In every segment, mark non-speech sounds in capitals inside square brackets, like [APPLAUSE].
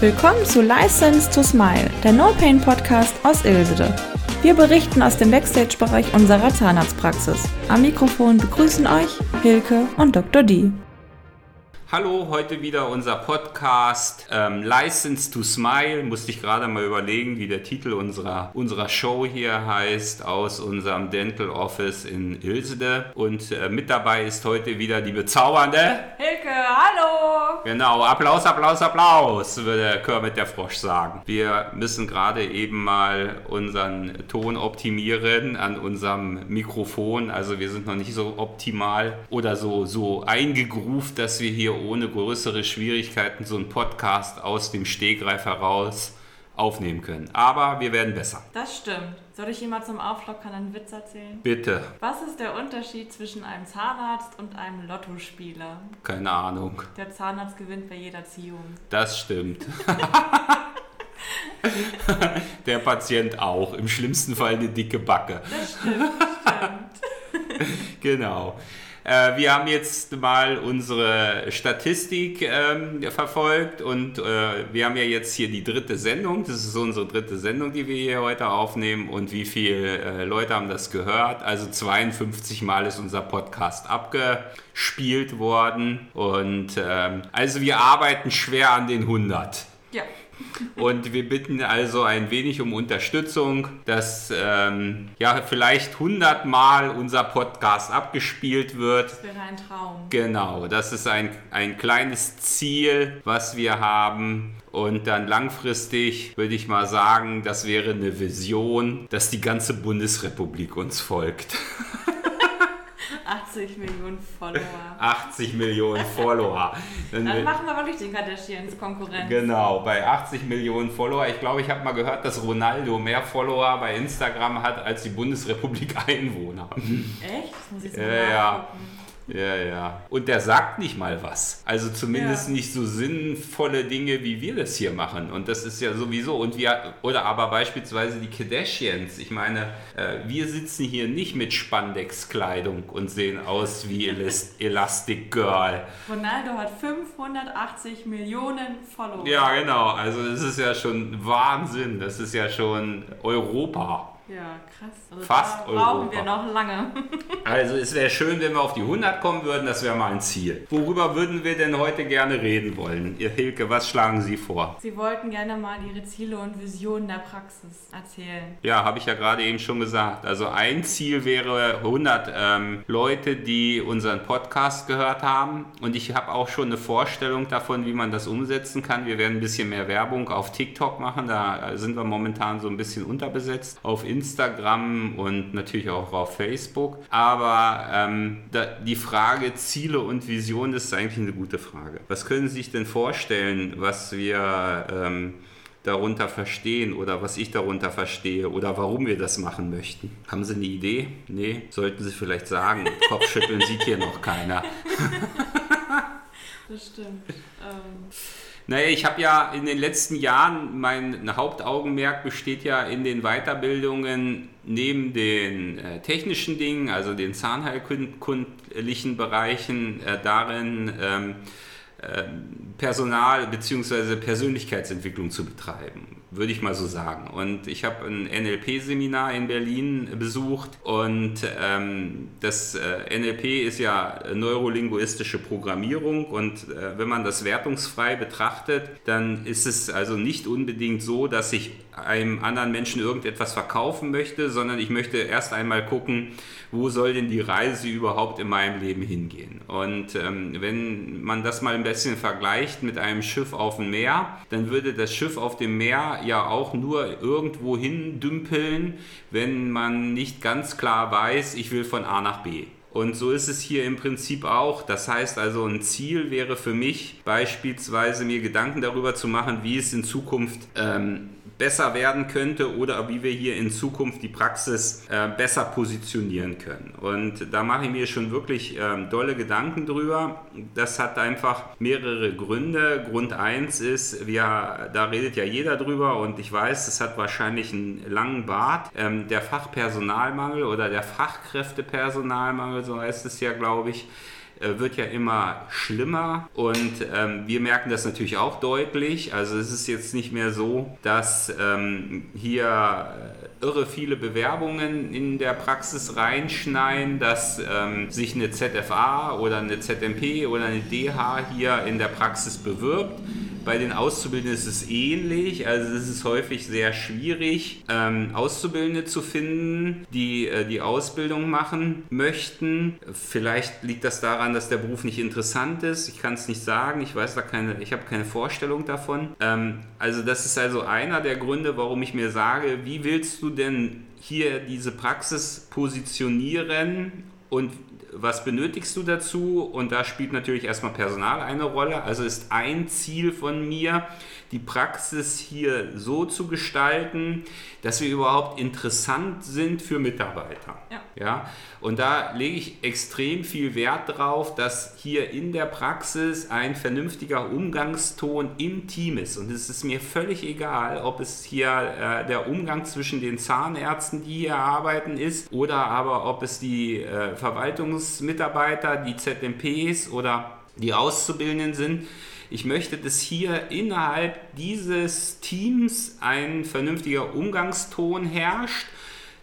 Willkommen zu License to Smile, der No Pain Podcast aus Ilsede. Wir berichten aus dem Backstage-Bereich unserer Zahnarztpraxis. Am Mikrofon begrüßen euch Hilke und Dr. D. Hallo, heute wieder unser Podcast ähm, License to Smile. Musste ich gerade mal überlegen, wie der Titel unserer, unserer Show hier heißt, aus unserem Dental Office in Ilsede. Und äh, mit dabei ist heute wieder die bezaubernde Hilke, hallo! Genau, Applaus, Applaus, Applaus, würde Kermit der Frosch sagen. Wir müssen gerade eben mal unseren Ton optimieren an unserem Mikrofon. Also wir sind noch nicht so optimal oder so, so eingegroovt, dass wir hier ohne größere Schwierigkeiten so einen Podcast aus dem Stegreif heraus aufnehmen können. Aber wir werden besser. Das stimmt. Soll ich mal zum Auflockern einen Witz erzählen? Bitte. Was ist der Unterschied zwischen einem Zahnarzt und einem Lottospieler? Keine Ahnung. Der Zahnarzt gewinnt bei jeder Ziehung. Das stimmt. [LAUGHS] der Patient auch. Im schlimmsten Fall eine dicke Backe. Das stimmt. stimmt. [LAUGHS] genau. Äh, wir haben jetzt mal unsere Statistik ähm, verfolgt und äh, wir haben ja jetzt hier die dritte Sendung. Das ist unsere dritte Sendung, die wir hier heute aufnehmen. Und wie viele äh, Leute haben das gehört? Also 52 Mal ist unser Podcast abgespielt worden. Und ähm, also wir arbeiten schwer an den 100. Und wir bitten also ein wenig um Unterstützung, dass ähm, ja vielleicht 100 Mal unser Podcast abgespielt wird. Das wäre ein Traum. Genau, das ist ein, ein kleines Ziel, was wir haben. Und dann langfristig würde ich mal sagen, das wäre eine Vision, dass die ganze Bundesrepublik uns folgt. [LAUGHS] 80 Millionen Follower. [LAUGHS] 80 Millionen Follower. Dann, Dann machen wir wirklich den Kardashians Konkurrenz. Genau, bei 80 Millionen Follower. Ich glaube, ich habe mal gehört, dass Ronaldo mehr Follower bei Instagram hat als die Bundesrepublik Einwohner. Echt? Das muss ich so äh, ja. Ja, ja. Und der sagt nicht mal was. Also zumindest ja. nicht so sinnvolle Dinge, wie wir das hier machen. Und das ist ja sowieso. Und wir, oder aber beispielsweise die Kardashians. Ich meine, äh, wir sitzen hier nicht mit Spandex-Kleidung und sehen aus wie [LAUGHS] Elastic Girl. Ronaldo hat 580 Millionen Follower. Ja, genau. Also das ist ja schon Wahnsinn. Das ist ja schon Europa. Ja, krass. Also Fast da brauchen wir noch lange. [LAUGHS] also es wäre schön, wenn wir auf die 100 kommen würden, das wäre mal ein Ziel. Worüber würden wir denn heute gerne reden wollen? Ihr Hilke, was schlagen Sie vor? Sie wollten gerne mal Ihre Ziele und Visionen der Praxis erzählen. Ja, habe ich ja gerade eben schon gesagt. Also ein Ziel wäre 100 ähm, Leute, die unseren Podcast gehört haben. Und ich habe auch schon eine Vorstellung davon, wie man das umsetzen kann. Wir werden ein bisschen mehr Werbung auf TikTok machen. Da sind wir momentan so ein bisschen unterbesetzt. Auf Instagram Instagram und natürlich auch auf Facebook. Aber ähm, da, die Frage Ziele und Vision ist eigentlich eine gute Frage. Was können Sie sich denn vorstellen, was wir ähm, darunter verstehen oder was ich darunter verstehe oder warum wir das machen möchten? Haben Sie eine Idee? Nee, sollten Sie vielleicht sagen. [LAUGHS] Kopfschütteln sieht hier noch keiner. das stimmt. Ähm naja, ich habe ja in den letzten Jahren, mein Hauptaugenmerk besteht ja in den Weiterbildungen neben den äh, technischen Dingen, also den zahnheilkundlichen Bereichen, äh, darin ähm, äh, Personal- bzw. Persönlichkeitsentwicklung zu betreiben würde ich mal so sagen. Und ich habe ein NLP-Seminar in Berlin besucht und ähm, das äh, NLP ist ja neurolinguistische Programmierung und äh, wenn man das wertungsfrei betrachtet, dann ist es also nicht unbedingt so, dass ich einem anderen Menschen irgendetwas verkaufen möchte, sondern ich möchte erst einmal gucken, wo soll denn die Reise überhaupt in meinem Leben hingehen. Und ähm, wenn man das mal ein bisschen vergleicht mit einem Schiff auf dem Meer, dann würde das Schiff auf dem Meer ja auch nur irgendwo hin dümpeln, wenn man nicht ganz klar weiß, ich will von A nach B. Und so ist es hier im Prinzip auch. Das heißt also, ein Ziel wäre für mich beispielsweise mir Gedanken darüber zu machen, wie es in Zukunft ähm, besser werden könnte oder wie wir hier in Zukunft die Praxis äh, besser positionieren können. Und da mache ich mir schon wirklich ähm, dolle Gedanken drüber. Das hat einfach mehrere Gründe. Grund 1 ist, wir, da redet ja jeder drüber und ich weiß, es hat wahrscheinlich einen langen Bart. Ähm, der Fachpersonalmangel oder der Fachkräftepersonalmangel, so heißt es ja, glaube ich wird ja immer schlimmer und ähm, wir merken das natürlich auch deutlich. Also es ist jetzt nicht mehr so, dass ähm, hier äh, irre viele Bewerbungen in der Praxis reinschneien, dass ähm, sich eine ZFA oder eine ZMP oder eine DH hier in der Praxis bewirbt bei den Auszubildenden ist es ähnlich. Also es ist häufig sehr schwierig, ähm, Auszubildende zu finden, die äh, die Ausbildung machen möchten. Vielleicht liegt das daran, dass der Beruf nicht interessant ist. Ich kann es nicht sagen. Ich weiß da keine, ich habe keine Vorstellung davon. Ähm, also das ist also einer der Gründe, warum ich mir sage, wie willst du denn hier diese Praxis positionieren und was benötigst du dazu? Und da spielt natürlich erstmal Personal eine Rolle. Also ist ein Ziel von mir, die Praxis hier so zu gestalten, dass wir überhaupt interessant sind für Mitarbeiter. Ja. ja? Und da lege ich extrem viel Wert drauf, dass hier in der Praxis ein vernünftiger Umgangston im Team ist. Und es ist mir völlig egal, ob es hier äh, der Umgang zwischen den Zahnärzten, die hier arbeiten, ist, oder aber ob es die äh, Verwaltungsmitarbeiter, die ZMPs oder die Auszubildenden sind. Ich möchte, dass hier innerhalb dieses Teams ein vernünftiger Umgangston herrscht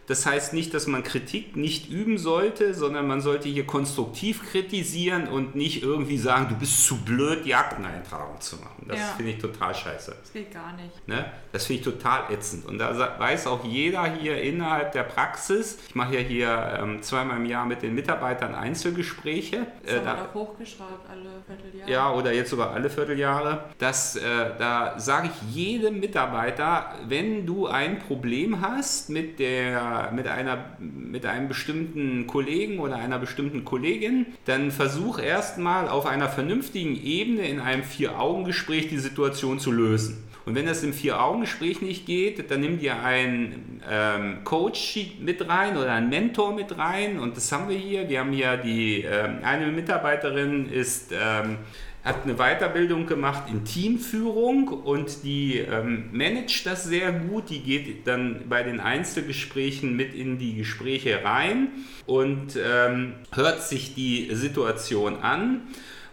das heißt nicht, dass man Kritik nicht üben sollte, sondern man sollte hier konstruktiv kritisieren und nicht irgendwie sagen, du bist zu blöd, die Akteneintragung zu machen. Das ja. finde ich total scheiße. Das geht gar nicht. Ne? Das finde ich total ätzend. Und da weiß auch jeder hier innerhalb der Praxis, ich mache ja hier ähm, zweimal im Jahr mit den Mitarbeitern Einzelgespräche. Das äh, da, hochgeschraubt alle Vierteljahre. Ja, oder jetzt sogar alle Vierteljahre. Das, äh, da sage ich jedem Mitarbeiter, wenn du ein Problem hast mit der mit, einer, mit einem bestimmten Kollegen oder einer bestimmten Kollegin, dann versuch erstmal auf einer vernünftigen Ebene in einem Vier-Augen-Gespräch die Situation zu lösen. Und wenn das im Vier-Augen-Gespräch nicht geht, dann nimm dir einen ähm, Coach mit rein oder einen Mentor mit rein. Und das haben wir hier. Wir haben hier die, ähm, eine Mitarbeiterin ist ähm, hat eine Weiterbildung gemacht in Teamführung und die ähm, managt das sehr gut. Die geht dann bei den Einzelgesprächen mit in die Gespräche rein und ähm, hört sich die Situation an.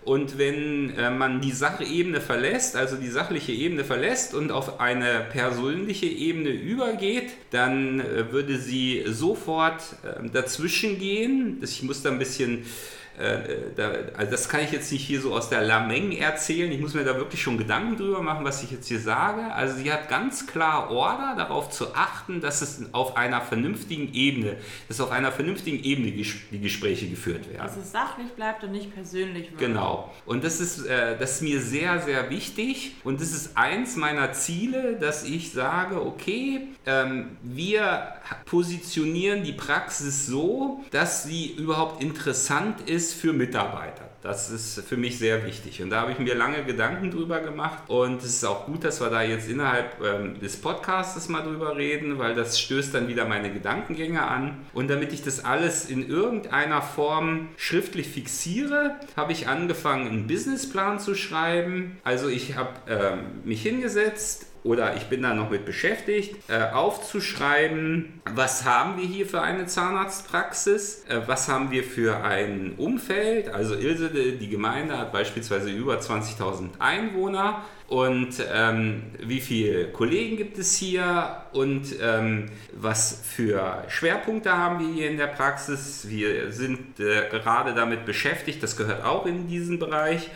Und wenn äh, man die Sachebene verlässt, also die sachliche Ebene verlässt und auf eine persönliche Ebene übergeht, dann äh, würde sie sofort äh, dazwischen gehen. Ich muss da ein bisschen also das kann ich jetzt nicht hier so aus der Lameng erzählen. Ich muss mir da wirklich schon Gedanken drüber machen, was ich jetzt hier sage. Also sie hat ganz klar Order, darauf zu achten, dass es auf einer vernünftigen Ebene, dass auf einer vernünftigen Ebene die Gespräche geführt werden. Dass es sachlich bleibt und nicht persönlich wird. Genau. Und das ist, äh, das ist mir sehr, sehr wichtig. Und das ist eins meiner Ziele, dass ich sage, okay, ähm, wir positionieren die Praxis so, dass sie überhaupt interessant ist ist für Mitarbeiter. Das ist für mich sehr wichtig. Und da habe ich mir lange Gedanken drüber gemacht. Und es ist auch gut, dass wir da jetzt innerhalb ähm, des Podcasts mal drüber reden, weil das stößt dann wieder meine Gedankengänge an. Und damit ich das alles in irgendeiner Form schriftlich fixiere, habe ich angefangen, einen Businessplan zu schreiben. Also ich habe ähm, mich hingesetzt oder ich bin da noch mit beschäftigt, äh, aufzuschreiben, was haben wir hier für eine Zahnarztpraxis, äh, was haben wir für ein Umfeld. Also Ilse, die Gemeinde, hat beispielsweise über 20.000 Einwohner und ähm, wie viele Kollegen gibt es hier und ähm, was für Schwerpunkte haben wir hier in der Praxis. Wir sind äh, gerade damit beschäftigt, das gehört auch in diesen Bereich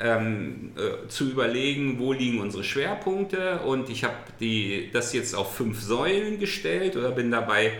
ähm, äh, zu überlegen, wo liegen unsere Schwerpunkte. Und ich habe das jetzt auf fünf Säulen gestellt oder bin dabei,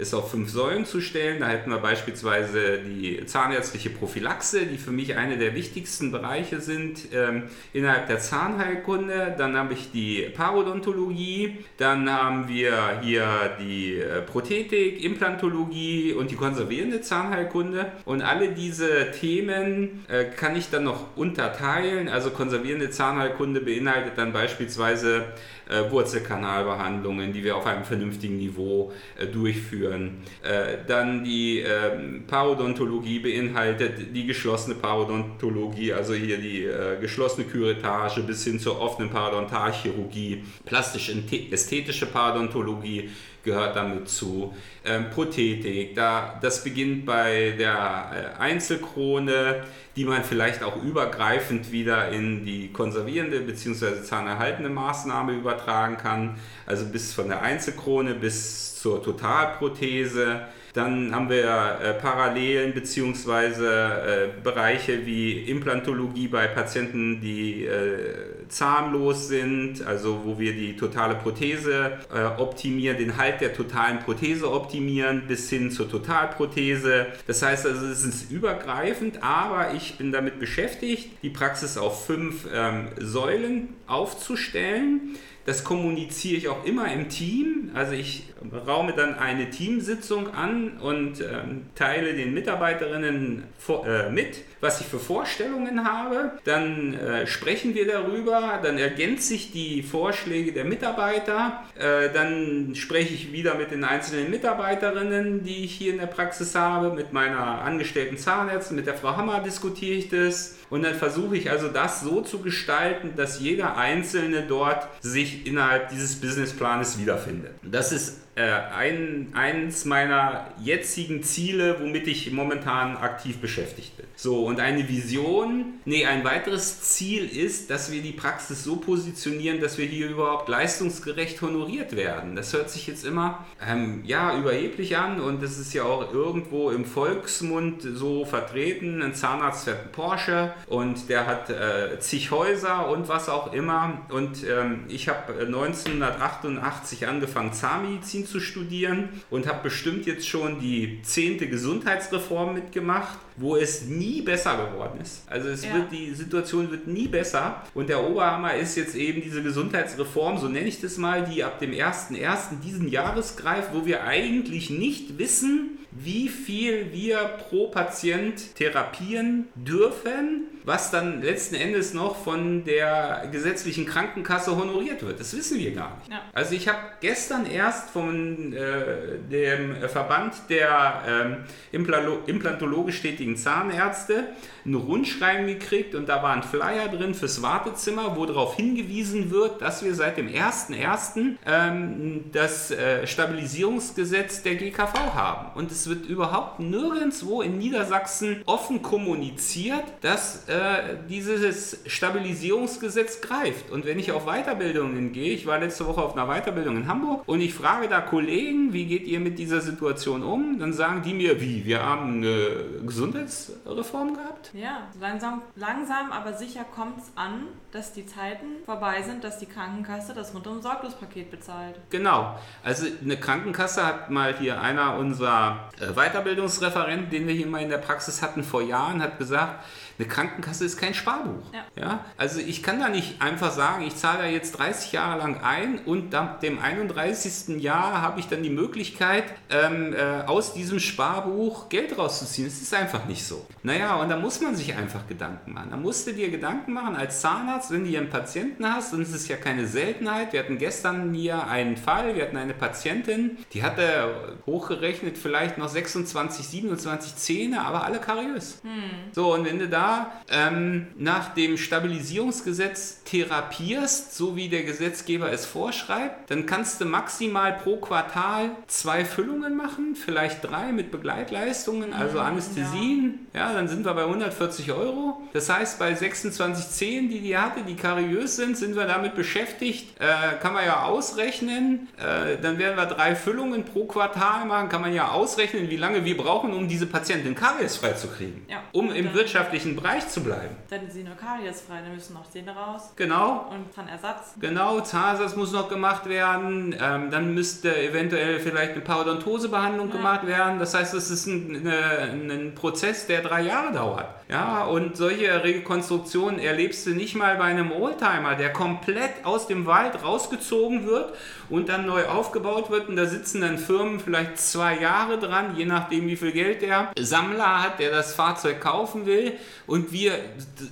es auf fünf Säulen zu stellen. Da hätten wir beispielsweise die zahnärztliche Prophylaxe, die für mich eine der wichtigsten Bereiche sind ähm, innerhalb der Zahnheilkunde. Dann habe ich die Parodontologie, dann haben wir hier die äh, Prothetik, Implantologie und die konservierende Zahnheilkunde. Und alle diese Themen äh, kann ich dann noch unterteilen. Also konservierende Zahnheilkunde beinhaltet dann beispielsweise äh, Wurzelkanalbehandlungen, die wir auf einem vernünftigen Niveau äh, durchführen. Äh, dann die ähm, Parodontologie beinhaltet die geschlossene Parodontologie, also hier die geschlossene Küretage bis hin zur offenen Parodontalchirurgie, plastisch-ästhetische Parodontologie, gehört damit zu. Ähm, Prothetik, da, das beginnt bei der äh, Einzelkrone, die man vielleicht auch übergreifend wieder in die konservierende bzw. zahnerhaltende Maßnahme übertragen kann. Also bis von der Einzelkrone bis zur Totalprothese dann haben wir äh, Parallelen bzw. Äh, Bereiche wie Implantologie bei Patienten, die äh, zahnlos sind, also wo wir die totale Prothese äh, optimieren, den Halt der totalen Prothese optimieren bis hin zur Totalprothese. Das heißt also, es ist übergreifend, aber ich bin damit beschäftigt, die Praxis auf fünf ähm, Säulen aufzustellen. Das kommuniziere ich auch immer im Team. Also ich raume dann eine Teamsitzung an und ähm, teile den Mitarbeiterinnen vor, äh, mit, was ich für Vorstellungen habe. Dann äh, sprechen wir darüber, dann ergänzt sich die Vorschläge der Mitarbeiter. Äh, dann spreche ich wieder mit den einzelnen Mitarbeiterinnen, die ich hier in der Praxis habe, mit meiner angestellten Zahnärztin, mit der Frau Hammer diskutiere ich das. Und dann versuche ich also das so zu gestalten, dass jeder Einzelne dort sich innerhalb dieses Businessplanes wiederfindet. Das ist äh, ein, eins meiner jetzigen Ziele, womit ich momentan aktiv beschäftigt bin. So, und eine Vision, nee, ein weiteres Ziel ist, dass wir die Praxis so positionieren, dass wir hier überhaupt leistungsgerecht honoriert werden. Das hört sich jetzt immer, ähm, ja, überheblich an und das ist ja auch irgendwo im Volksmund so vertreten. Ein Zahnarzt fährt einen Porsche und der hat äh, zig Häuser und was auch immer. Und ähm, ich habe 1988 angefangen, Zahnmedizin zu studieren und habe bestimmt jetzt schon die zehnte Gesundheitsreform mitgemacht wo es nie besser geworden ist. Also es ja. wird, die Situation wird nie besser. Und der Oberhammer ist jetzt eben diese Gesundheitsreform, so nenne ich das mal, die ab dem 1.1. diesen Jahres greift, wo wir eigentlich nicht wissen, wie viel wir pro Patient therapieren dürfen, was dann letzten Endes noch von der gesetzlichen Krankenkasse honoriert wird. Das wissen wir gar nicht. Ja. Also ich habe gestern erst von äh, dem Verband der ähm, implantologisch tätigen Zahnärzte ein Rundschreiben gekriegt und da war ein Flyer drin fürs Wartezimmer, wo darauf hingewiesen wird, dass wir seit dem 1.1. Ähm, das äh, Stabilisierungsgesetz der GKV haben. Und es wird überhaupt nirgendwo in Niedersachsen offen kommuniziert, dass äh, dieses Stabilisierungsgesetz greift. Und wenn ich auf Weiterbildungen gehe, ich war letzte Woche auf einer Weiterbildung in Hamburg und ich frage da Kollegen, wie geht ihr mit dieser Situation um? Dann sagen die mir, wie, wir haben eine Gesundheitsreform gehabt? Ja, langsam, langsam aber sicher kommt es an, dass die Zeiten vorbei sind, dass die Krankenkasse das rundum Sorglospaket bezahlt. Genau. Also eine Krankenkasse hat mal hier einer unserer äh, Weiterbildungsreferenten, den wir hier mal in der Praxis hatten vor Jahren, hat gesagt, eine Krankenkasse ist kein Sparbuch. Ja. ja. Also ich kann da nicht einfach sagen, ich zahle da jetzt 30 Jahre lang ein und ab dem 31. Jahr habe ich dann die Möglichkeit, ähm, äh, aus diesem Sparbuch Geld rauszuziehen. Das ist einfach nicht so. Naja, und da muss man sich einfach Gedanken machen. Da musst du dir Gedanken machen als Zahnarzt, wenn du hier einen Patienten hast, und es ist ja keine Seltenheit. Wir hatten gestern hier einen Fall, wir hatten eine Patientin, die hatte hochgerechnet vielleicht noch 26, 27 Zähne, aber alle kariös. Hm. So, und wenn du da ähm, nach dem Stabilisierungsgesetz therapierst, so wie der Gesetzgeber es vorschreibt, dann kannst du maximal pro Quartal zwei Füllungen machen, vielleicht drei mit Begleitleistungen, also mhm, Anästhesien. Ja. ja, dann sind wir bei 140 Euro. Das heißt, bei 26 Zehen, die die hatte, die kariös sind, sind wir damit beschäftigt. Äh, kann man ja ausrechnen. Äh, dann werden wir drei Füllungen pro Quartal machen. Kann man ja ausrechnen, wie lange wir brauchen, um diese Patientin kariesfrei zu kriegen. Ja. Um im wirtschaftlichen Bereich zu bleiben. Dann sind nur kariesfrei, dann müssen noch Zähne raus. Genau. Und Zahnersatz. Genau, Zahnersatz muss noch gemacht werden. Ähm, dann müsste eventuell vielleicht eine Parodontosebehandlung ja. gemacht werden. Das heißt, es ist ein, eine, ein Prozess, der drei Jahre dauert. Ja, und solche Rekonstruktionen erlebst du nicht mal bei einem Oldtimer, der komplett aus dem Wald rausgezogen wird und dann neu aufgebaut wird. Und da sitzen dann Firmen vielleicht zwei Jahre dran, je nachdem, wie viel Geld der Sammler hat, der das Fahrzeug kaufen will. Und wir,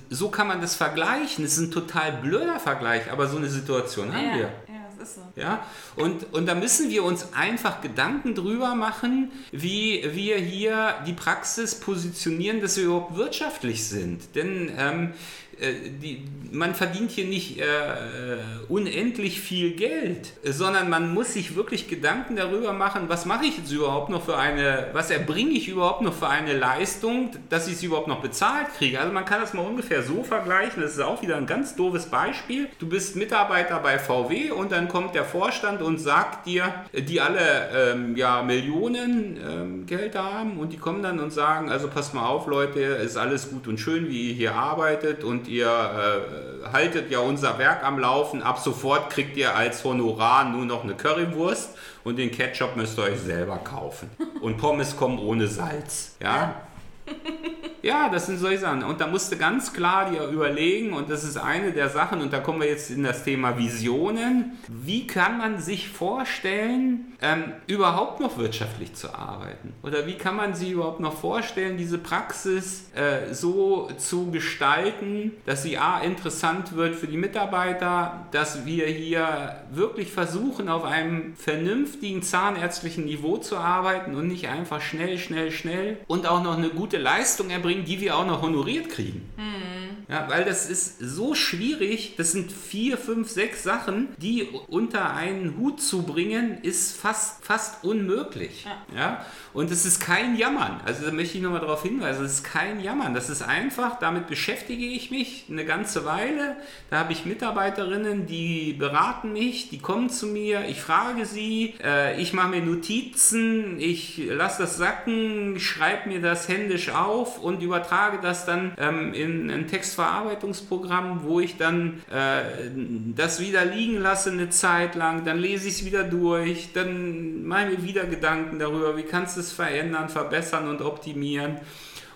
so kann man das vergleichen. Das ist ein total blöder Vergleich, aber so eine Situation haben ja, wir. Ist so. Ja? Und, und da müssen wir uns einfach Gedanken drüber machen, wie wir hier die Praxis positionieren, dass wir überhaupt wirtschaftlich sind. Denn ähm, äh, die, man verdient hier nicht äh, unendlich viel Geld, sondern man muss sich wirklich Gedanken darüber machen, was mache ich jetzt überhaupt noch für eine, was erbringe ich überhaupt noch für eine Leistung, dass ich sie überhaupt noch bezahlt kriege. Also man kann das mal ungefähr so vergleichen, das ist auch wieder ein ganz doofes Beispiel. Du bist Mitarbeiter bei VW und dann kommt der Vorstand und sagt dir, die alle ähm, ja, Millionen ähm, Geld haben und die kommen dann und sagen, also passt mal auf Leute, ist alles gut und schön, wie ihr hier arbeitet und ihr äh, haltet ja unser Werk am Laufen. Ab sofort kriegt ihr als Honorar nur noch eine Currywurst und den Ketchup müsst ihr euch selber kaufen. Und Pommes kommen ohne Salz. Ja. ja. [LAUGHS] Ja, das sind solche Sachen. Und da musst du ganz klar dir überlegen, und das ist eine der Sachen, und da kommen wir jetzt in das Thema Visionen. Wie kann man sich vorstellen, ähm, überhaupt noch wirtschaftlich zu arbeiten? Oder wie kann man sich überhaupt noch vorstellen, diese Praxis äh, so zu gestalten, dass sie A, interessant wird für die Mitarbeiter, dass wir hier wirklich versuchen, auf einem vernünftigen zahnärztlichen Niveau zu arbeiten und nicht einfach schnell, schnell, schnell und auch noch eine gute Leistung erbringen bringen, die wir auch noch honoriert kriegen. Mhm. Ja, weil das ist so schwierig. Das sind vier, fünf, sechs Sachen, die unter einen Hut zu bringen, ist fast, fast unmöglich. Ja. ja? Und es ist kein Jammern. Also da möchte ich nochmal darauf hinweisen, es ist kein Jammern. Das ist einfach, damit beschäftige ich mich eine ganze Weile. Da habe ich Mitarbeiterinnen, die beraten mich, die kommen zu mir, ich frage sie, äh, ich mache mir Notizen, ich lasse das sacken, schreibe mir das händisch auf und übertrage das dann ähm, in ein Textverarbeitungsprogramm, wo ich dann äh, das wieder liegen lasse eine Zeit lang, dann lese ich es wieder durch, dann mache ich mir wieder Gedanken darüber, wie kannst du es verändern, verbessern und optimieren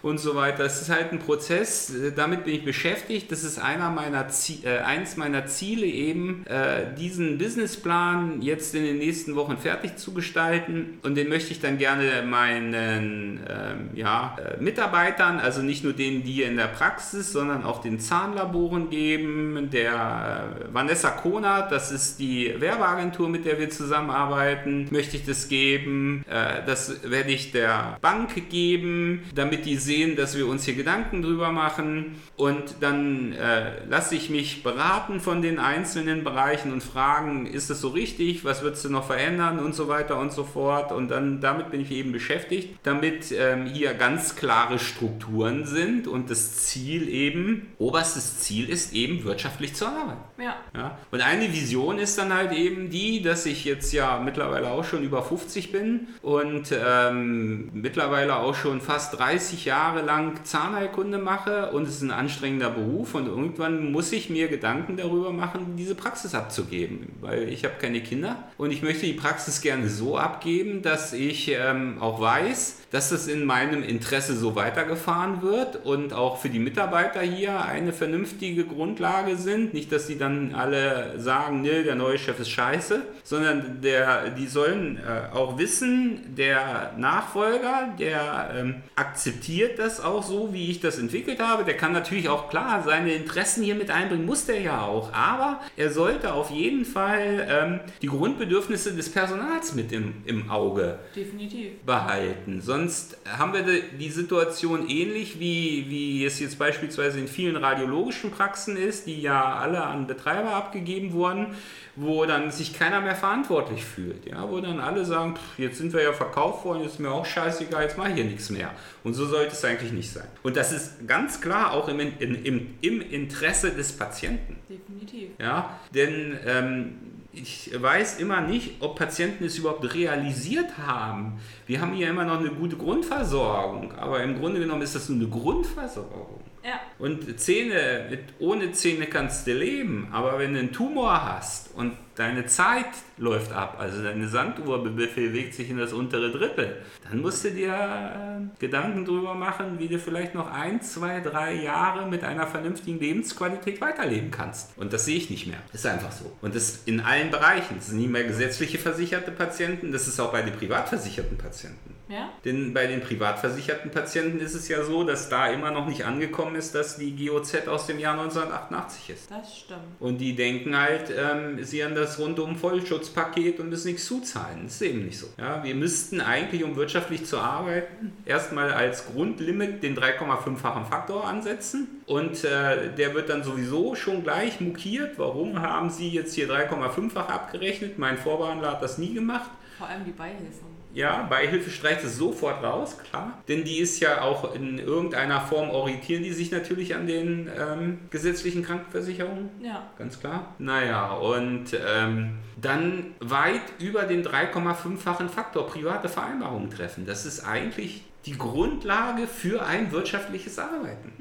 und so weiter. Es ist halt ein Prozess, damit bin ich beschäftigt. Das ist einer meiner äh, eins meiner Ziele eben, äh, diesen Businessplan jetzt in den nächsten Wochen fertig zu gestalten und den möchte ich dann gerne meinen ähm, ja, äh, Mitarbeitern, also nicht nur denen, die in der Praxis, sondern auch den Zahnlaboren geben. Der äh, Vanessa Konert, das ist die Werbeagentur, mit der wir zusammenarbeiten, möchte ich das geben. Äh, das werde ich der Bank geben, damit die sehen, sehen, dass wir uns hier Gedanken drüber machen und dann äh, lasse ich mich beraten von den einzelnen Bereichen und fragen, ist das so richtig, was würdest du noch verändern und so weiter und so fort und dann damit bin ich eben beschäftigt, damit ähm, hier ganz klare Strukturen sind und das Ziel eben, oberstes Ziel ist eben wirtschaftlich zu arbeiten. Ja. ja. Und eine Vision ist dann halt eben die, dass ich jetzt ja mittlerweile auch schon über 50 bin und ähm, mittlerweile auch schon fast 30 Jahre Jahre lang Zahnheilkunde mache und es ist ein anstrengender Beruf und irgendwann muss ich mir Gedanken darüber machen, diese Praxis abzugeben, weil ich habe keine Kinder und ich möchte die Praxis gerne so abgeben, dass ich ähm, auch weiß, dass das in meinem Interesse so weitergefahren wird und auch für die Mitarbeiter hier eine vernünftige Grundlage sind. Nicht, dass sie dann alle sagen, ne, der neue Chef ist scheiße, sondern der, die sollen äh, auch wissen, der Nachfolger, der ähm, akzeptiert das auch so, wie ich das entwickelt habe. Der kann natürlich auch klar seine Interessen hier mit einbringen, muss der ja auch. Aber er sollte auf jeden Fall ähm, die Grundbedürfnisse des Personals mit im, im Auge Definitiv. behalten. Sonst sonst haben wir die Situation ähnlich wie, wie es jetzt beispielsweise in vielen radiologischen Praxen ist, die ja alle an Betreiber abgegeben wurden, wo dann sich keiner mehr verantwortlich fühlt. Ja? Wo dann alle sagen, pff, jetzt sind wir ja verkauft worden, jetzt ist mir auch scheißegal, jetzt mache ich hier nichts mehr. Und so sollte es eigentlich nicht sein. Und das ist ganz klar auch im, im, im Interesse des Patienten. Definitiv. Ja? Denn ähm, ich weiß immer nicht, ob Patienten es überhaupt realisiert haben. Wir haben hier immer noch eine gute Grundversorgung, aber im Grunde genommen ist das nur eine Grundversorgung. Ja. Und Zähne, mit, ohne Zähne kannst du leben, aber wenn du einen Tumor hast und deine Zeit läuft ab, also deine Sanduhr bewegt sich in das untere Drittel, dann musst du dir äh, Gedanken darüber machen, wie du vielleicht noch ein, zwei, drei Jahre mit einer vernünftigen Lebensqualität weiterleben kannst. Und das sehe ich nicht mehr. Ist einfach so. Und das in allen Bereichen. Das sind nicht mehr gesetzliche versicherte Patienten, das ist auch bei den privat versicherten Patienten. Ja? Denn bei den privatversicherten Patienten ist es ja so, dass da immer noch nicht angekommen ist, dass die GOZ aus dem Jahr 1988 ist. Das stimmt. Und die denken halt, ähm, sie haben das rundum Vollschutzpaket und müssen nichts zuzahlen. Das ist eben nicht so. Ja, wir müssten eigentlich, um wirtschaftlich zu arbeiten, erstmal als Grundlimit den 3,5-fachen Faktor ansetzen. Und äh, der wird dann sowieso schon gleich mokiert. Warum haben Sie jetzt hier 3,5-fach abgerechnet? Mein Vorbehandler hat das nie gemacht. Vor allem die Beihilfen. Ja, Beihilfe streicht es sofort raus, klar. Denn die ist ja auch in irgendeiner Form orientieren die sich natürlich an den ähm, gesetzlichen Krankenversicherungen. Ja. Ganz klar. Naja, und ähm, dann weit über den 3,5-fachen Faktor private Vereinbarungen treffen. Das ist eigentlich die Grundlage für ein wirtschaftliches Arbeiten.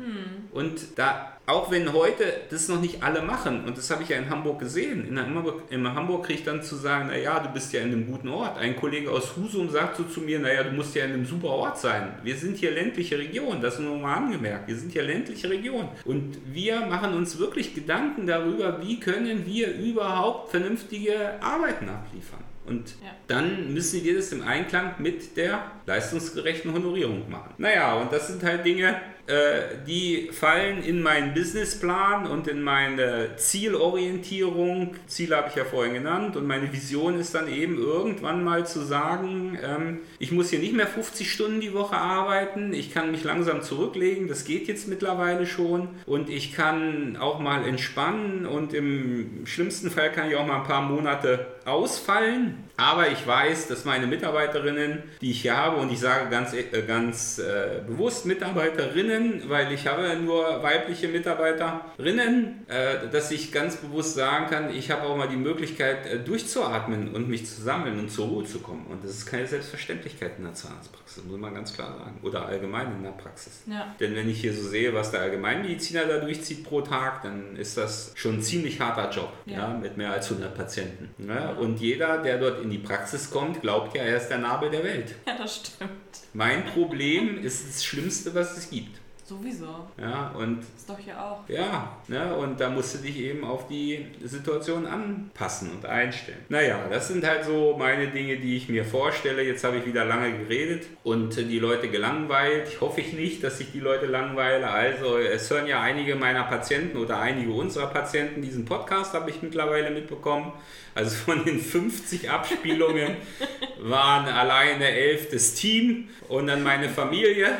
Und da, auch wenn heute das noch nicht alle machen, und das habe ich ja in Hamburg gesehen, in Hamburg, in Hamburg kriege ich dann zu sagen, naja, du bist ja in einem guten Ort. Ein Kollege aus Husum sagt so zu mir, naja, du musst ja in einem super Ort sein. Wir sind hier ländliche Region, das nur mal angemerkt. Wir sind hier ländliche Region. Und wir machen uns wirklich Gedanken darüber, wie können wir überhaupt vernünftige Arbeiten abliefern. Und Ja. dann müssen wir das im Einklang mit der leistungsgerechten Honorierung machen. Naja, und das sind halt Dinge, die fallen in meinen Businessplan und in meine Zielorientierung. Ziele habe ich ja vorhin genannt. Und meine Vision ist dann eben irgendwann mal zu sagen, ähm, ich muss hier nicht mehr 50 Stunden die Woche arbeiten, ich kann mich langsam zurücklegen, das geht jetzt mittlerweile schon. Und ich kann auch mal entspannen. Und im schlimmsten Fall kann ich auch mal ein paar Monate ausfallen. Aber ich weiß, dass meine Mitarbeiterinnen, die ich hier habe, und ich sage ganz, äh, ganz äh, bewusst Mitarbeiterinnen, weil ich habe nur weibliche Mitarbeiterinnen, äh, dass ich ganz bewusst sagen kann, ich habe auch mal die Möglichkeit äh, durchzuatmen und mich zu sammeln und zur Ruhe zu kommen. Und das ist keine Selbstverständlichkeit in der Zahnarztpraxis, muss man ganz klar sagen. Oder allgemein in der Praxis. Ja. Denn wenn ich hier so sehe, was der Allgemeinmediziner da durchzieht pro Tag, dann ist das schon ein ziemlich harter Job, ja. Ja. mit mehr als 100 Patienten. Ja, und jeder, der dort in die Praxis kommt, glaubt ja, er ist der Nabel der Welt. [LAUGHS] Ja, das stimmt. Mein Problem ist das Schlimmste, was es gibt. Sowieso. Ja, und Ist doch hier auch. ja, ne, und da musst du dich eben auf die Situation anpassen und einstellen. Naja, das sind halt so meine Dinge, die ich mir vorstelle. Jetzt habe ich wieder lange geredet und die Leute gelangweilt. Ich hoffe ich nicht, dass ich die Leute langweile. Also es hören ja einige meiner Patienten oder einige unserer Patienten diesen Podcast, habe ich mittlerweile mitbekommen. Also von den 50 Abspielungen waren alleine 11 das Team und dann meine Familie.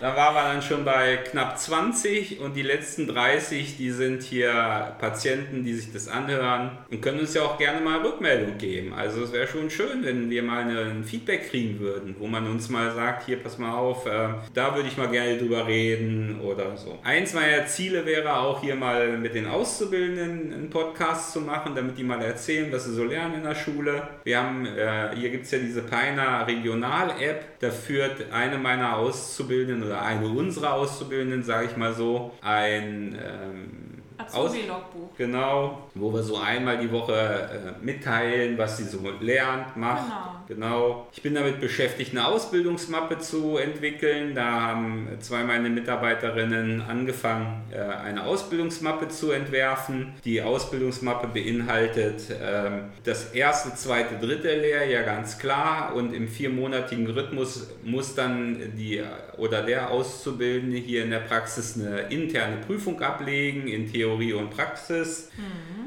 Da waren wir dann schon bei knapp 20 und die letzten 30, die sind hier Patienten, die sich das anhören und können uns ja auch gerne mal Rückmeldung geben. Also es wäre schon schön, wenn wir mal ein Feedback kriegen würden, wo man uns mal sagt, hier pass mal auf, äh, da würde ich mal gerne drüber reden oder so. Eins meiner Ziele wäre auch hier mal mit den Auszubildenden einen Podcast zu machen, damit die mal erzählen, was sie so lernen in der Schule. Wir haben, äh, hier gibt es ja diese Peiner Regional-App, da führt eine meiner Auszubildenden oder eine unserer Auszubildenden, sage ich mal so, ein ähm, Azubi-Logbuch. Genau, wo wir so einmal die Woche äh, mitteilen, was sie so lernt, macht. Genau. Ich bin damit beschäftigt, eine Ausbildungsmappe zu entwickeln. Da haben zwei meiner Mitarbeiterinnen angefangen, äh, eine Ausbildungsmappe zu entwerfen. Die Ausbildungsmappe beinhaltet ähm, das erste, zweite, dritte Lehrjahr ganz klar und im viermonatigen Rhythmus muss dann die oder der Auszubildende hier in der Praxis eine interne Prüfung ablegen in Theorie und Praxis. Äh,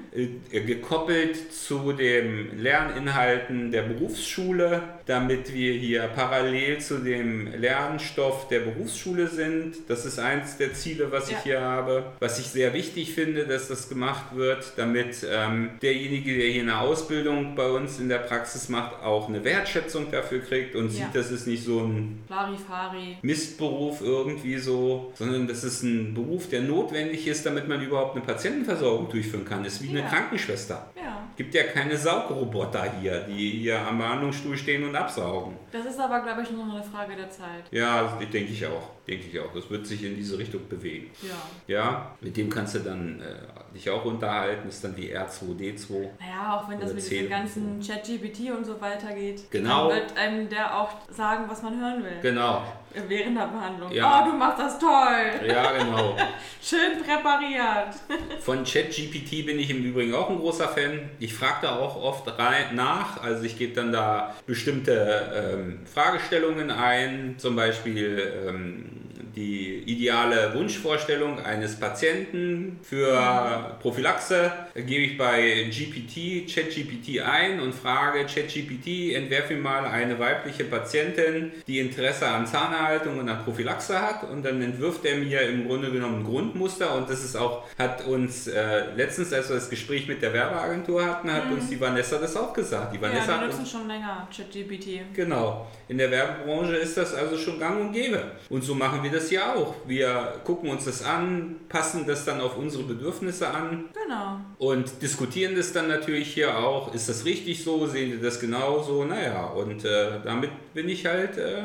gekoppelt zu den Lerninhalten der Berufsschule, damit wir hier parallel zu dem Lernstoff der Berufsschule sind. Das ist eins der Ziele, was Ja. ich hier habe. Was ich sehr wichtig finde, dass das gemacht wird, damit ähm, derjenige, der hier eine Ausbildung bei uns in der Praxis macht, auch eine Wertschätzung dafür kriegt und Ja. sieht, dass es nicht so ein Larifari. Mistberuf irgendwie so, sondern das ist ein Beruf, der notwendig ist, damit man überhaupt eine Patientenversorgung durchführen kann. Ist wie eine Ja. Krankenschwester. Ja. Gibt ja keine Saugroboter hier, die hier am Behandlungsstuhl stehen und absaugen. Das ist aber, glaube ich, nur noch eine Frage der Zeit. Ja, denke ich auch. Denke ich auch. Das wird sich in diese Richtung bewegen. Ja. Ja, mit dem kannst du dann äh, dich auch unterhalten. Das ist dann wie R2D2. Naja, auch wenn das mit diesem ganzen ChatGPT und so weiter geht, Genau. dann wird einem der auch sagen, was man hören will. Genau. Während der Behandlung. Ja. Oh, du machst das toll. Ja, genau. [LAUGHS] Schön präpariert. Von ChatGPT bin ich im Übrigen auch ein großer Fan. Ich frage da auch oft rein nach. Also ich gebe dann da bestimmte ähm, Fragestellungen ein, zum Beispiel ähm, die ideale Wunschvorstellung eines Patienten für Prophylaxe. Da gebe ich bei GPT, ChatGPT ein und frage ChatGPT, entwerfe mir mal eine weibliche Patientin, die Interesse an Zahnerhaltung und an Prophylaxe hat und dann entwirft er mir im Grunde genommen ein Grundmuster und das ist auch, hat uns äh, letztens, als wir das Gespräch mit der Werbeagentur hatten, hat uns die Vanessa das auch gesagt. Die Vanessa Ja, wir nutzen schon länger ChatGPT. Genau. In der Werbebranche ist das also schon gang und gäbe. Und so machen wir das ja auch. Wir gucken uns das an, passen das dann auf unsere Bedürfnisse an Genau. und diskutieren das dann natürlich hier auch. Ist das richtig so? Sehen Sie das genauso? Naja, und äh, damit bin ich halt äh,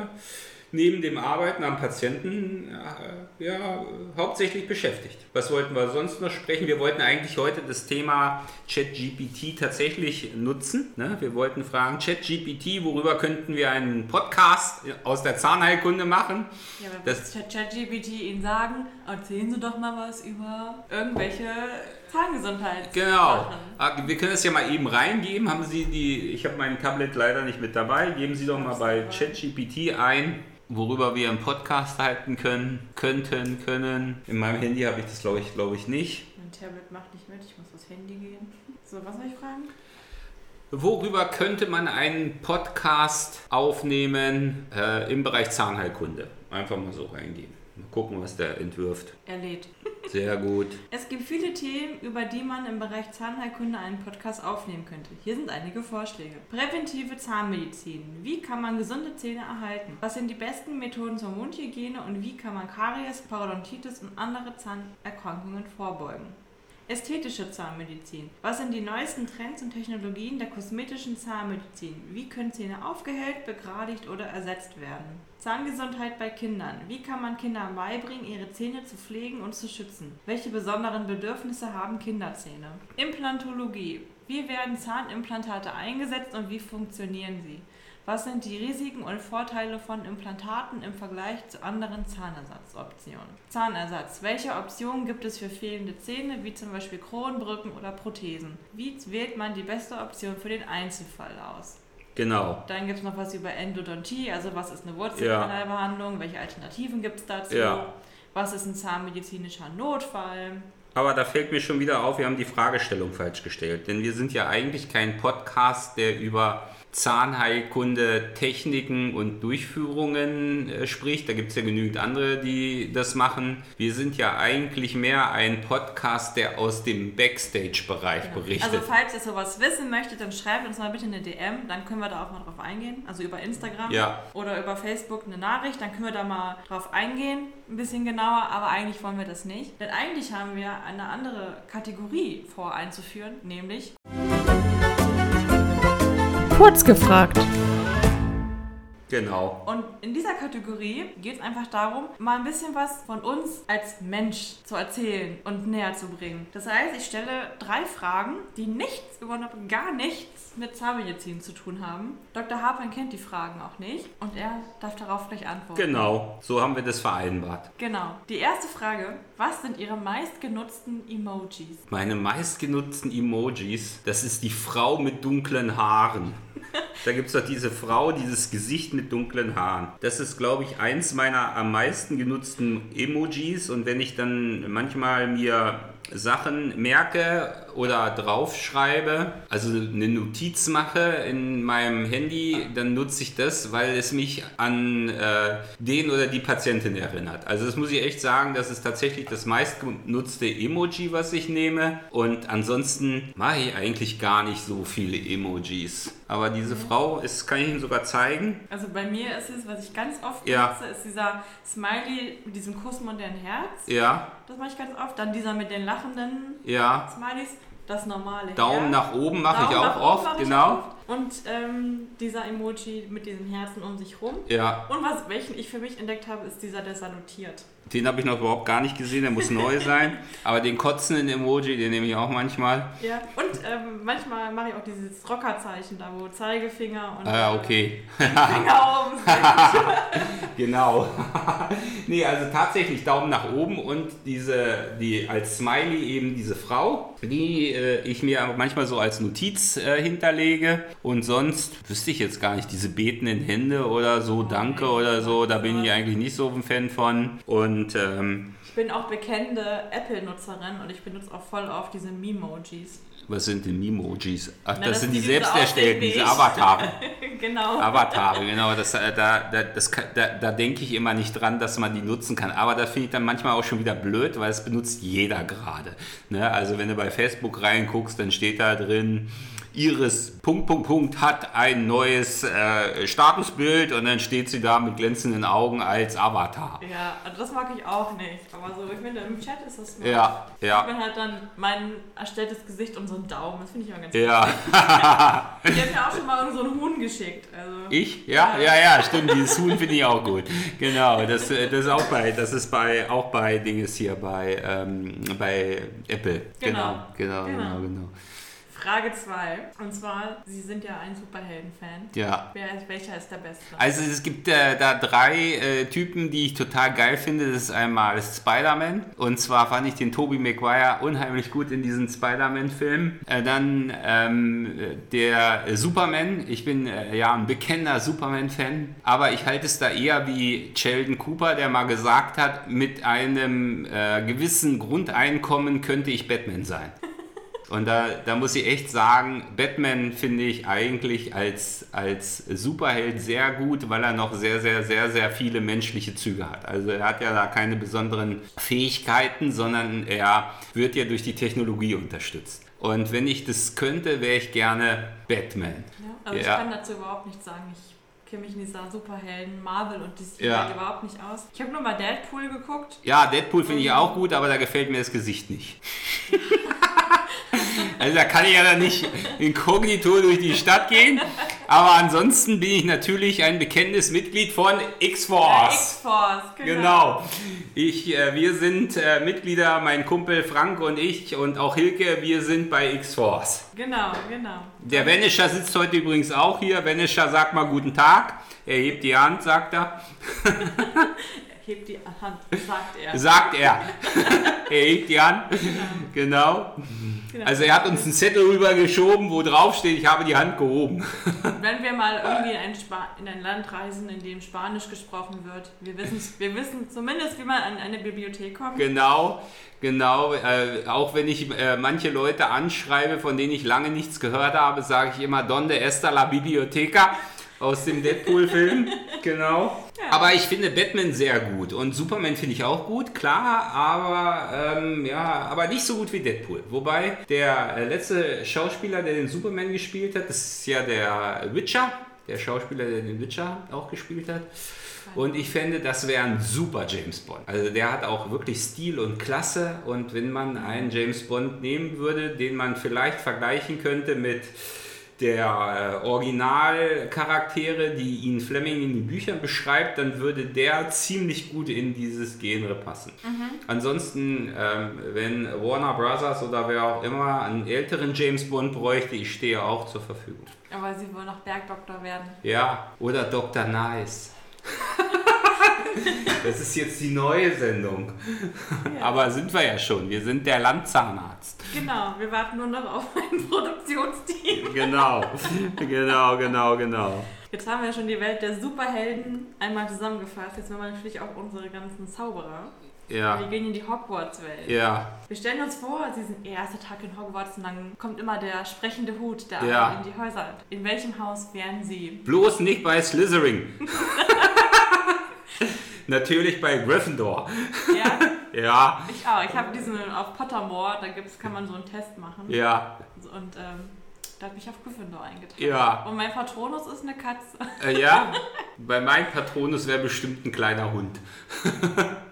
neben dem Arbeiten am Patienten äh, ja, hauptsächlich beschäftigt. Was wollten wir sonst noch sprechen? Wir wollten eigentlich heute das Thema ChatGPT tatsächlich nutzen. Ne? Wir wollten fragen, ChatGPT, worüber könnten wir einen Podcast aus der Zahnheilkunde machen? Ja, das ChatGPT Ihnen sagen, erzählen Sie doch mal was über irgendwelche Zahngesundheit. Genau. Ah, Wir können es ja mal eben reingeben. Haben Sie die, ich habe mein Tablet leider nicht mit dabei. Geben Sie doch mal bei ChatGPT ein, worüber wir einen Podcast halten können, könnten, können. In meinem Handy habe ich das glaube ich, glaube ich nicht. Mein Tablet macht nicht mit, ich muss aufs Handy gehen. So, was soll ich fragen? Worüber könnte man einen Podcast aufnehmen äh, im Bereich Zahnheilkunde? Einfach mal so reingehen. Mal gucken, was der entwirft. Er lädt. Sehr gut. Es gibt viele Themen, über die man im Bereich Zahnheilkunde einen Podcast aufnehmen könnte. Hier sind einige Vorschläge. Präventive Zahnmedizin. Wie kann man gesunde Zähne erhalten? Was sind die besten Methoden zur Mundhygiene und wie kann man Karies, Parodontitis und andere Zahnerkrankungen vorbeugen? Ästhetische Zahnmedizin. Was sind die neuesten Trends und Technologien der kosmetischen Zahnmedizin? Wie können Zähne aufgehellt, begradigt oder ersetzt werden? Zahngesundheit bei Kindern. Wie kann man Kindern beibringen, ihre Zähne zu pflegen und zu schützen? Welche besonderen Bedürfnisse haben Kinderzähne? Implantologie. Wie werden Zahnimplantate eingesetzt und wie funktionieren sie? Was sind die Risiken und Vorteile von Implantaten im Vergleich zu anderen Zahnersatzoptionen? Zahnersatz. Welche Optionen gibt es für fehlende Zähne, wie zum Beispiel Kronbrücken oder Prothesen? Wie wählt man die beste Option für den Einzelfall aus? Genau. Dann gibt es noch was über Endodontie, also was ist eine Wurzelkanalbehandlung, welche Alternativen gibt es dazu? Ja. Was ist ein zahnmedizinischer Notfall? Aber da fällt mir schon wieder auf, wir haben die Fragestellung falsch gestellt. Denn wir sind ja eigentlich kein Podcast, der über Zahnheilkunde, Techniken und Durchführungen äh, spricht. Da gibt es ja genügend andere, die das machen. Wir sind ja eigentlich mehr ein Podcast, der aus dem Backstage-Bereich berichtet. Also falls ihr sowas wissen möchtet, dann schreibt uns mal bitte eine DM, dann können wir da auch mal drauf eingehen. Also über Instagram Ja. oder über Facebook eine Nachricht, dann können wir da mal drauf eingehen, ein bisschen genauer, aber eigentlich wollen wir das nicht. Denn eigentlich haben wir eine andere Kategorie vor einzuführen, nämlich Kurz gefragt. genau. Und in dieser Kategorie geht es einfach darum, mal ein bisschen was von uns als Mensch zu erzählen und näher zu bringen. Das heißt, ich stelle drei Fragen, die nichts, überhaupt gar nichts mit Zahnmedizin zu tun haben. Dr. Harpan kennt die Fragen auch nicht und er darf darauf gleich antworten. Genau, so haben wir das vereinbart. Genau. Die erste Frage, was sind Ihre meistgenutzten Emojis? Meine meistgenutzten Emojis, das ist die Frau mit dunklen Haaren. [LAUGHS] Da gibt es doch diese Frau, dieses Gesicht mit dunklen Haaren. Das ist, glaube ich, eins meiner am meisten genutzten Emojis. Und wenn ich dann manchmal mir Sachen merke oder draufschreibe, also eine Notiz mache in meinem Handy, dann nutze ich das, weil es mich an äh, den oder die Patientin erinnert. Also das muss ich echt sagen, das ist tatsächlich das meistgenutzte Emoji, was ich nehme. Und ansonsten mache ich eigentlich gar nicht so viele Emojis. Aber diese Frau, ist, kann ich Ihnen sogar zeigen. Also bei mir ist es, was ich ganz oft Ja. nutze, ist dieser Smiley mit diesem kussmodernen Herz. Ja, Das mache ich ganz oft. Dann dieser mit den lachenden ja. Smileys, das normale Daumen Herz. nach oben mache ich auch oft, genau. oft. und ähm, dieser Emoji mit diesem Herzen um sich rum. Ja, Und was, welchen ich für mich entdeckt habe, ist dieser, der salutiert. Den habe ich noch überhaupt gar nicht gesehen, der muss [LAUGHS] neu sein. Aber den kotzenden Emoji, den nehme ich auch manchmal. Ja. Und ähm, manchmal mache ich auch dieses Rockerzeichen da, wo Zeigefinger und Ah, äh, okay. Finger oben [LAUGHS] sind. Genau. [LAUGHS] nee, also tatsächlich Daumen nach oben und diese, die als Smiley eben diese Frau, die äh, ich mir manchmal so als Notiz äh, hinterlege. Und sonst wüsste ich jetzt gar nicht, diese betenden Hände oder so, danke oder so, da bin ich eigentlich nicht so ein Fan von. Und ähm, Ich bin auch bekennende Apple-Nutzerin und ich benutze auch voll oft diese Memojis. was sind denn Memojis? Ach, Na, das das sind die diese selbst erstellten, diese. Avatare. [LAUGHS] genau. Avatare, genau. Das, äh, da da, das, da, da denke ich immer nicht dran, dass man die nutzen kann. Aber da finde ich dann manchmal auch schon wieder blöd, weil es benutzt jeder gerade. Ne? Also wenn du bei Facebook reinguckst, dann steht da drin, Iris Punkt, Punkt, Punkt hat ein neues äh, Statusbild und dann steht sie da mit glänzenden Augen als Avatar. Ja, also das mag ich auch nicht. Aber so, ich finde, im Chat ist das smart. Ja, Ich ja, bin halt dann mein erstelltes Gesicht und so einen Daumen. Das finde ich immer ganz ja. [LAUGHS] Die hat mir auch schon mal so einen Huhn geschickt. Also, Ich? Ja, ja, ja, stimmt. Dieses Huhn finde ich auch gut. Genau, das, äh, das ist auch bei, das ist bei, auch bei Dinges hier bei, ähm, bei Apple. Genau, genau, Genau. genau, genau. Frage 2. Und zwar, Sie sind ja ein Superhelden-Fan. Ja. Wer, welcher ist der Beste? Also es gibt äh, da drei äh, Typen, die ich total geil finde. Das ist einmal Spider-Man. Und zwar fand ich den Tobey Maguire unheimlich gut in diesen Spider-Man-Film. Äh, dann ähm, der Superman. Ich bin äh, ja ein bekennender Superman-Fan. Aber ich halte es da eher wie Sheldon Cooper, der mal gesagt hat, mit einem äh, gewissen Grundeinkommen könnte ich Batman sein. Und da, da muss ich echt sagen, Batman finde ich eigentlich als, als Superheld sehr gut, weil er noch sehr, sehr, sehr, sehr viele menschliche Züge hat. Also er hat ja da keine besonderen Fähigkeiten, sondern er wird ja durch die Technologie unterstützt. Und wenn ich das könnte, wäre ich gerne Batman. Ja, ich Ja. kann dazu überhaupt nichts sagen. Ich kenne mich in dieser Superhelden, Marvel und DC Ja. Überhaupt nicht aus. Ich habe nur mal Deadpool geguckt. Ja, Deadpool finde ich auch gut, aber da gefällt mir das Gesicht nicht. [LAUGHS] also da kann ich ja dann nicht inkognito durch die Stadt gehen. Aber ansonsten bin ich natürlich ein bekennendes Mitglied von X-Force. X-Force, genau. Genau. Ich, äh, wir sind äh, Mitglieder, mein Kumpel Frank und ich und auch Hilke, wir sind bei X-Force. Genau, genau. Der Vanisher sitzt heute übrigens auch hier. Vanisher sagt mal guten Tag. Er hebt die Hand, sagt er. [LAUGHS] Hebt die Hand, sagt er. Sagt er. [LAUGHS] er hebt die Hand. Genau. Genau. Also er hat uns einen Zettel rübergeschoben, wo drauf steht, ich habe die Hand gehoben. [LAUGHS] Wenn wir mal irgendwie in ein, Spa in ein Land reisen, in dem Spanisch gesprochen wird, wir, wissen's- wir wissen zumindest, wie man an eine Bibliothek kommt. Genau, genau. Äh, auch wenn ich äh, manche Leute anschreibe, von denen ich lange nichts gehört habe, sage ich immer Donde esta la biblioteca aus dem Deadpool-Film. [LAUGHS] genau. Ja. Aber ich finde Batman sehr gut und Superman finde ich auch gut, klar, aber ähm, ja, aber nicht so gut wie Deadpool. Wobei der äh, letzte Schauspieler, der den Superman gespielt hat, das ist ja der Witcher, der Schauspieler, der den Witcher auch gespielt hat. Und ich fände, das wäre ein super James Bond. Also der hat auch wirklich Stil und Klasse. Und wenn man einen James Bond nehmen würde, den man vielleicht vergleichen könnte mit der äh, Originalcharaktere, die ihn Fleming in den Büchern beschreibt, dann würde der ziemlich gut in dieses Genre passen. Ansonsten, ähm, wenn Warner Brothers oder wer auch immer einen älteren James Bond bräuchte, ich stehe auch zur Verfügung. Aber sie wollen noch Bergdoktor werden. Ja, oder Dr. Nice. [LAUGHS] [LAUGHS] Das ist jetzt die neue Sendung. Ja. Aber sind wir ja schon. Wir sind der Landzahnarzt. Genau, wir warten nur noch auf ein Produktionsteam. Genau. Genau, genau, genau. Jetzt haben wir schon die Welt der Superhelden einmal zusammengefasst. Jetzt haben wir natürlich auch unsere ganzen Zauberer. Wir Ja. gehen in die Hogwarts-Welt. Ja. Wir stellen uns vor, sie sind erster Tag in Hogwarts und dann kommt immer der sprechende Hut, der Ja. in die Häuser. In welchem Haus wären sie? Bloß nicht bei Slytherin. [LAUGHS] Natürlich bei Gryffindor. Ja, [LAUGHS] Ja. ich auch. Ich habe diesen auf Pottermore, da gibt's, kann man so einen Test machen. Ja. Und ähm, da hat mich auf Gryffindor eingetragen. Ja. Und mein Patronus ist eine Katze. Äh, ja. [LAUGHS] Bei meinem Patronus wäre bestimmt ein kleiner Hund.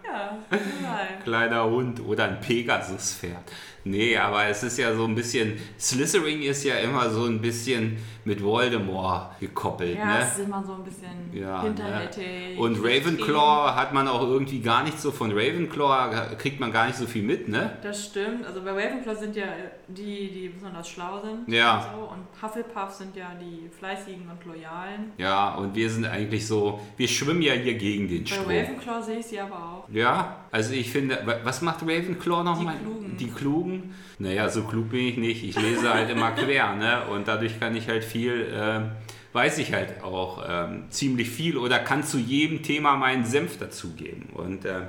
Ja, [LAUGHS] vielleicht. kleiner Hund oder ein Pegasus-Pferd. Nee, aber es ist ja so ein bisschen, Slytherin ist ja immer so ein bisschen mit Voldemort gekoppelt. Ja, ne? es ist immer so ein bisschen Ja, hinterhältig. ne? Und Ravenclaw hat man auch irgendwie gar nicht so von Ravenclaw, kriegt man gar nicht so viel mit, ne? Das stimmt. Also bei Ravenclaw sind ja die, die besonders schlau sind. Ja. Und, so. und Hufflepuff sind ja die fleißigen und loyalen. Ja, und wir sind eigentlich so, wir schwimmen ja hier gegen den Bei Strom. Ravenclaw sehe ich sie aber auch. Ja, also ich finde, wa- was macht Ravenclaw nochmal? Die Klugen. Die Klugen? Naja, so klug bin ich nicht. Ich lese halt immer quer, ne? Und dadurch kann ich halt viel, ähm, weiß ich halt auch ähm, ziemlich viel oder kann zu jedem Thema meinen Senf dazugeben. Und äh,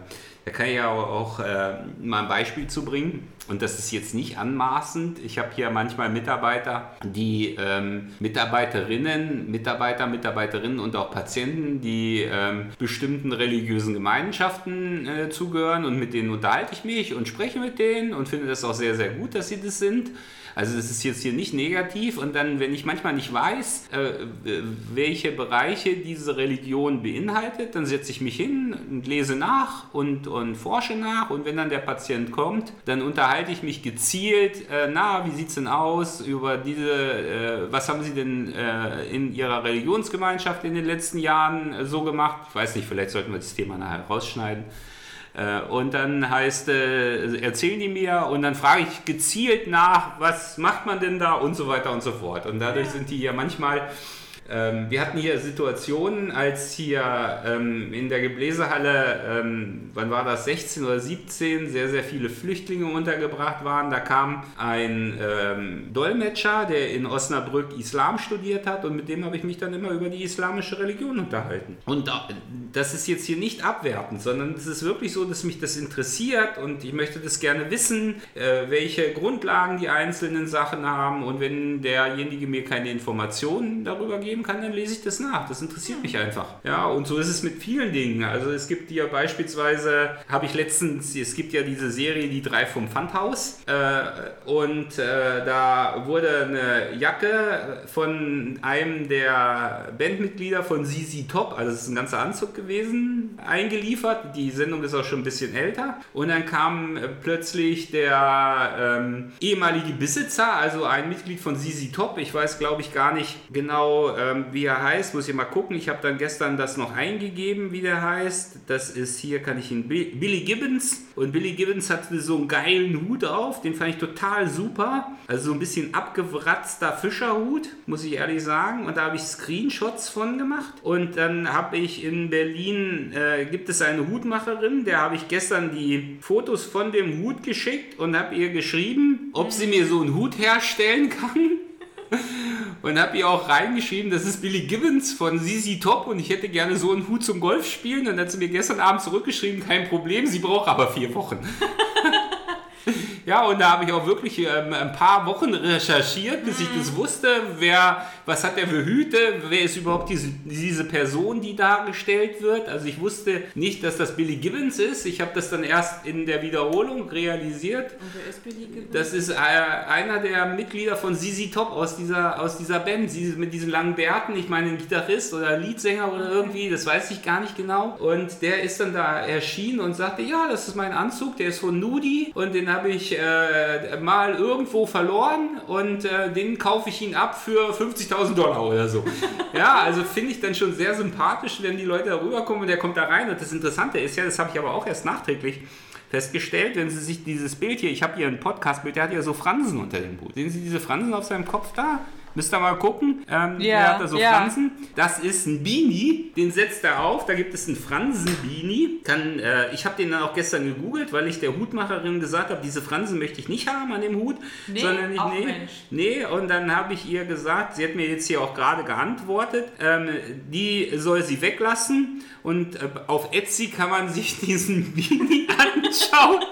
da kann ich ja auch, auch äh, mal ein Beispiel zu bringen. Und das ist jetzt nicht anmaßend. Ich habe hier manchmal Mitarbeiter, die ähm, Mitarbeiterinnen, Mitarbeiter, Mitarbeiterinnen und auch Patienten, die ähm, bestimmten religiösen Gemeinschaften äh, zugehören und mit denen unterhalte ich mich und spreche mit denen und finde das auch sehr, sehr gut, dass sie das sind. Also das ist jetzt hier nicht negativ und dann, wenn ich manchmal nicht weiß, äh, welche Bereiche diese Religion beinhaltet, dann setze ich mich hin und lese nach und, und forsche nach und wenn dann der Patient kommt, dann unterhalte ich mich gezielt, äh, na, wie sieht es denn aus über diese, äh, was haben Sie denn äh, in Ihrer Religionsgemeinschaft in den letzten Jahren äh, so gemacht? Ich weiß nicht, vielleicht sollten wir das Thema nachher rausschneiden. Äh, Und dann heißt, äh, erzählen die mir und dann frage ich gezielt nach, was macht man denn da und so weiter und so fort. Und dadurch sind die ja manchmal, ähm, wir hatten hier Situationen, als hier ähm, in der Gebläsehalle, ähm, wann war das, 16 oder 17, sehr, sehr viele Flüchtlinge untergebracht waren. Da kam ein ähm, Dolmetscher, der in Osnabrück Islam studiert hat und mit dem habe ich mich dann immer über die islamische Religion unterhalten. Und da, das ist jetzt hier nicht abwertend, sondern es ist wirklich so, dass mich das interessiert und ich möchte das gerne wissen, äh, welche Grundlagen die einzelnen Sachen haben und wenn derjenige mir keine Informationen darüber geben kann, dann lese ich das nach. Das interessiert mich einfach. Ja, und so ist es mit vielen Dingen. Also es gibt ja beispielsweise, habe ich letztens, es gibt ja diese Serie Die drei vom Pfandhaus äh, und äh, da wurde eine Jacke von einem der Bandmitglieder von ZZ Top, also es ist ein ganzer Anzug gewesen, eingeliefert. Die Sendung ist auch schon ein bisschen älter. Und dann kam äh, plötzlich der ähm, ehemalige Besitzer, also ein Mitglied von ZZ Top, ich weiß glaube ich gar nicht genau, ähm, wie er heißt, muss ich mal gucken. Ich habe dann gestern das noch eingegeben, wie der heißt. Das ist hier, kann ich ihn, Bi- Billy Gibbons. Und Billy Gibbons hatte so einen geilen Hut auf, den fand ich total super. Also so ein bisschen abgewratzter Fischerhut, muss ich ehrlich sagen. Und da habe ich Screenshots von gemacht. Und dann habe ich in Berlin, äh, gibt es eine Hutmacherin, der habe ich gestern die Fotos von dem Hut geschickt und habe ihr geschrieben, ob sie mir so einen Hut herstellen kann. [LAUGHS] Und habe ihr auch reingeschrieben, das ist Billy Gibbons von ZZ Top und ich hätte gerne so einen Hut zum Golf spielen. Und dann hat sie mir gestern Abend zurückgeschrieben, kein Problem, sie braucht aber vier Wochen. [LAUGHS] Ja, und da habe ich auch wirklich ähm, ein paar Wochen recherchiert, bis ich das wusste, wer, was hat der für Hüte, wer ist überhaupt diese, diese Person, die dargestellt wird. Also ich wusste nicht, dass das Billy Gibbons ist. Ich habe das dann erst in der Wiederholung realisiert. Und wer ist Billy Gibbons? Das ist äh, einer der Mitglieder von ZZ Top aus dieser, aus dieser Band, sie mit diesen langen Bärten. Ich meine, ein Gitarrist oder Leadsänger oder irgendwie, das weiß ich gar nicht genau. Und der ist dann da erschienen und sagte, ja, das ist mein Anzug, der ist von Nudi und den habe ich äh, mal irgendwo verloren und äh, den kaufe ich ihn ab für 50.000 Dollar oder so. ja, also finde ich dann schon sehr sympathisch, wenn die Leute da rüberkommen und der kommt da rein. Und das Interessante ist ja, das habe ich aber auch erst nachträglich festgestellt, wenn Sie sich dieses Bild hier, ich habe hier ein Podcast-Bild, der hat ja so Fransen unter dem Hut. Sehen Sie diese Fransen auf seinem Kopf da? Müsst ihr mal gucken. Ähm, Ja, der hat da so ja. Fransen. Das ist ein Beanie, den setzt er auf. Da gibt es einen Fransen-Beanie. Kann, äh, ich habe den dann auch gestern gegoogelt, weil ich der Hutmacherin gesagt habe, diese Fransen möchte ich nicht haben an dem Hut. Nee, sondern ich, auch nee, Mensch. nee, und dann habe ich ihr gesagt, sie hat mir jetzt hier auch gerade geantwortet, ähm, die soll sie weglassen. Und äh, auf Etsy kann man sich diesen Beanie [LAUGHS] anschauen.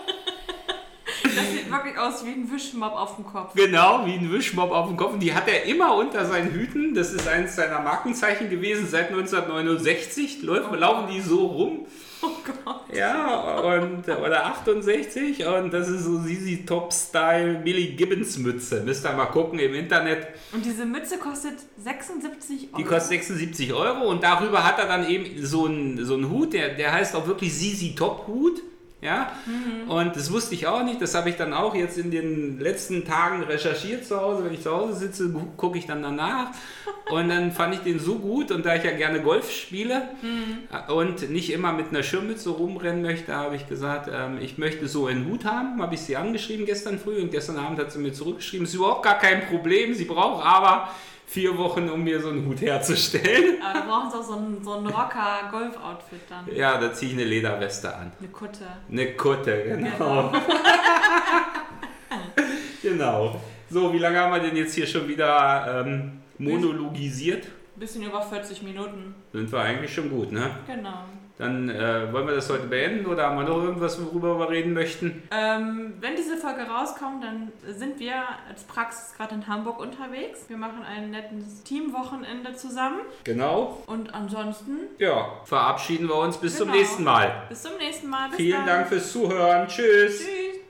Das sieht wirklich aus wie ein Wischmob auf dem Kopf. Genau, wie ein Wischmob auf dem Kopf. Und die hat er immer unter seinen Hüten. Das ist eines seiner Markenzeichen gewesen. Seit 1969 läuft, laufen die so rum. Oh Gott. Ja, und, oder 68. Und das ist so Sisi Top Style Billy Gibbons Mütze. Müsst ihr mal gucken im Internet. Und diese Mütze kostet 76 Euro. Die kostet 76 Euro. Und darüber hat er dann eben so einen, so einen Hut. Der, der heißt auch wirklich Sisi Top Hut. Ja? Und das wusste ich auch nicht. Das habe ich dann auch jetzt in den letzten Tagen recherchiert zu Hause. Wenn ich zu Hause sitze, gu- gucke ich dann danach. [LAUGHS] Und dann fand ich den so gut. Und da ich ja gerne Golf spiele äh, und nicht immer mit einer Schirmmütze rumrennen möchte, habe ich gesagt, ähm, ich möchte so einen Hut haben. Habe ich sie angeschrieben gestern früh. Und gestern Abend hat sie mir zurückgeschrieben, ist überhaupt gar kein Problem. Sie braucht aber vier Wochen, um mir so einen Hut herzustellen. Aber da brauchen sie auch so ein, so ein Rocker-Golf-Outfit dann. Ja, da ziehe ich eine Lederweste an. Eine Kutte. Eine Kutte, genau. [LAUGHS] genau. So, wie lange haben wir denn jetzt hier schon wieder ähm, monologisiert? Bisschen über 40 Minuten. Sind wir eigentlich schon gut, ne? Genau. Dann äh, wollen wir das heute beenden oder haben wir noch irgendwas, worüber wir reden möchten? Ähm, wenn diese Folge rauskommt, dann sind wir als Praxis gerade in Hamburg unterwegs. Wir machen ein nettes Teamwochenende zusammen. Genau. Und ansonsten Ja, verabschieden wir uns bis zum Genau. nächsten Mal. bis zum nächsten Mal. Bis Vielen dann. Dank fürs Zuhören. Tschüss. Tschüss.